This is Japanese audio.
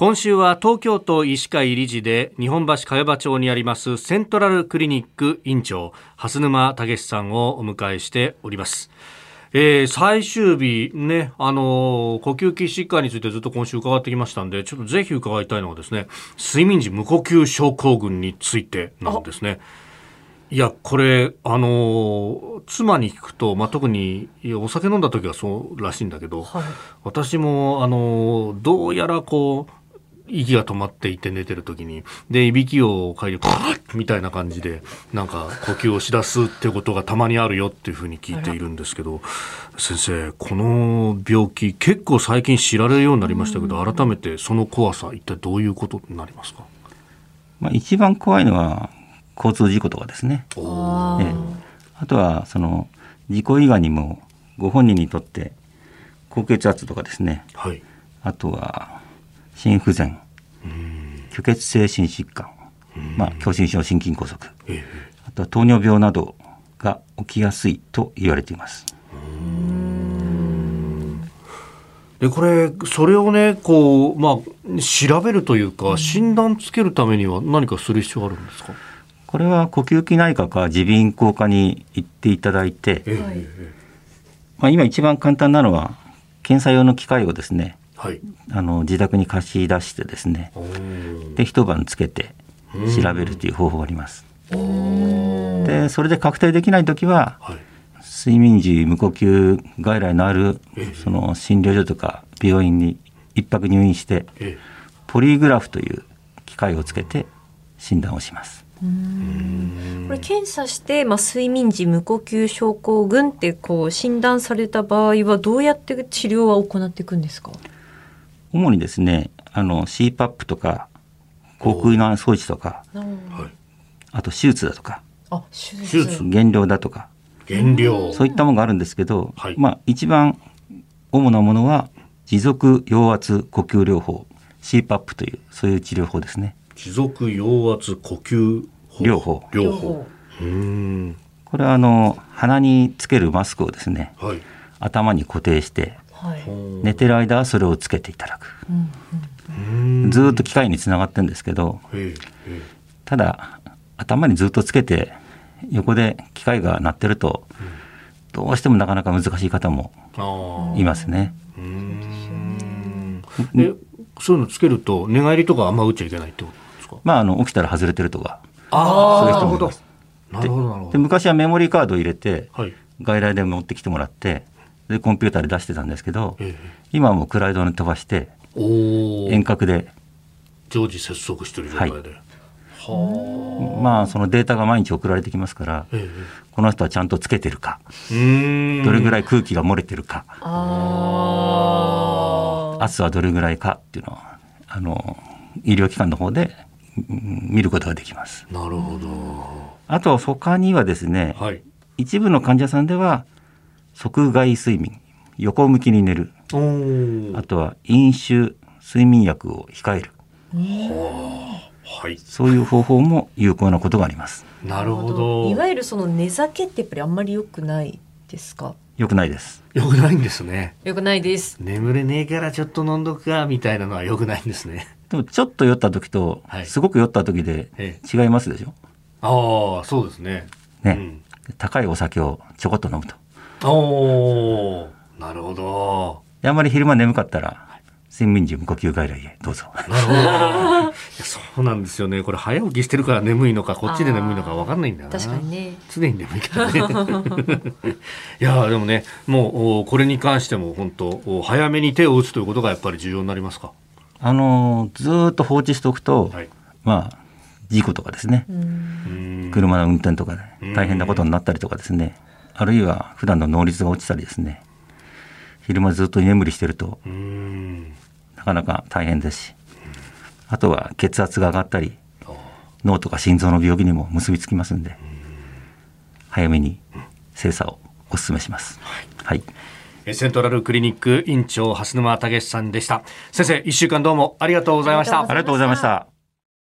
今週は東京都医師会理事で日本橋茅場町にありますセントラルクリニック院長蓮沼武さんをお迎えしております。えー、最終日ね、あのー、呼吸器疾患についてずっと今週伺ってきましたんで、ちょっとぜひ伺いたいのはですね、睡眠時無呼吸症候群についてなんですね。いや、これ、あのー、妻に聞くと、まあ、特に、お酒飲んだ時はそうらしいんだけど、はい、私も、あのー、どうやらこう、息が止まっていて寝てる時に。でいびきをかいて みたいな感じでなんか呼吸をしだすってことがたまにあるよっていうふうに聞いているんですけど先生この病気結構最近知られるようになりましたけど改めてその怖さ一体どういうことになりますか、まあ、一番怖いのは交通事故とかですね。ええ、あとはその事故以外にもご本人にとって高血圧とかですね、はい、あとは心不全、虚血性心疾患、まあ、狭心症、心筋梗塞、あとは糖尿病などが起きやすいと言われています。でこれそれをねこう、まあ、調べるというか診断つけるためには何かする必要があるんですか？これは呼吸器内科か耳鼻咽喉科に行っていただいて、まあ、今一番簡単なのは検査用の機械をですねはい、あの自宅に貸し出してですねで一晩つけて調べるという方法があります。でそれで確定できない時は、はい、睡眠時無呼吸外来のあるその診療所とか病院に一泊入院してポリグラフという機械をつけて診断をします。これ検査して、まあ、睡眠時無呼吸症候群ってこう診断された場合はどうやって治療は行っていくんですか？主にですねあの CPAP とか口腔内装置とか、あと手術だとか。手術。減量だとか。減量。そういったものがあるんですけど、はい、まあ一番主なものは持続陽圧呼吸療法。CPAP というそういう治療法ですね。持続陽圧呼吸療法。療法。これはあの鼻につけるマスクをですね、はい、頭に固定してはい、寝てる間はそれをつけていただく、うんうん、ずっと機械につながってるんですけどただ頭にずっとつけて横で機械が鳴ってると、どうしてもなかなか難しい方もいますね。でそういうのつけると寝返りとかあんま打っちゃいけないってことですか？まああの起きたら外れてるとかそういう人もいます。なるほど。で昔はメモリーカードを入れて、はい、外来で持ってきてもらってでコンピューターで出してたんですけど、ええ、今はもうクラウドに飛ばして遠隔で。常時接続してる状態で、はい、まあそのデータが毎日送られてきますから、え、この人はちゃんとつけてるかどれぐらい空気が漏れてるか圧はどれぐらいかっていうのはあの医療機関の方で見ることができます。なるほど。あと他にはですね、はい、一部の患者さんでは側外睡眠横向きに寝るあとは飲酒睡眠薬を控えるはい、そういう方法も有効なことがあります。なるほど。いわゆるその寝酒ってやっぱりあんまり良くないですか？良くないです。良くないんですね。良くないです。眠れねえからちょっと飲んどくかみたいなのは良くないんですね。でもちょっと酔った時と、すごく酔った時で違いますでしょ？ああ、そうですね。ね、うん、高いお酒をちょこっと飲むと。おなるほど。あんまり昼間眠かったら、睡眠時無呼吸外来へどうぞ。なるほど。そうなんですよね。これ早起きしてるから眠いのか、こっちで眠いのか分かんないんだよな。確かにね。常に眠いからね。いやでもね、もうこれに関しても本当早めに手を打つということがやっぱり重要になりますか？あのずっと放置しておくと、はい、まあ事故とかですね。車の運転とかで大変なことになったりとかですね。あるいは普段の能率が落ちたりですね昼間ずっと居眠りしてるとなかなか大変ですしあとは血圧が上がったり脳とか心臓の病気にも結びつきますんで早めに精査をお勧めします。はい、はい、セントラルクリニック院長蓮沼武さんでした。先生一週間どうもありがとうございました。ありがとうございました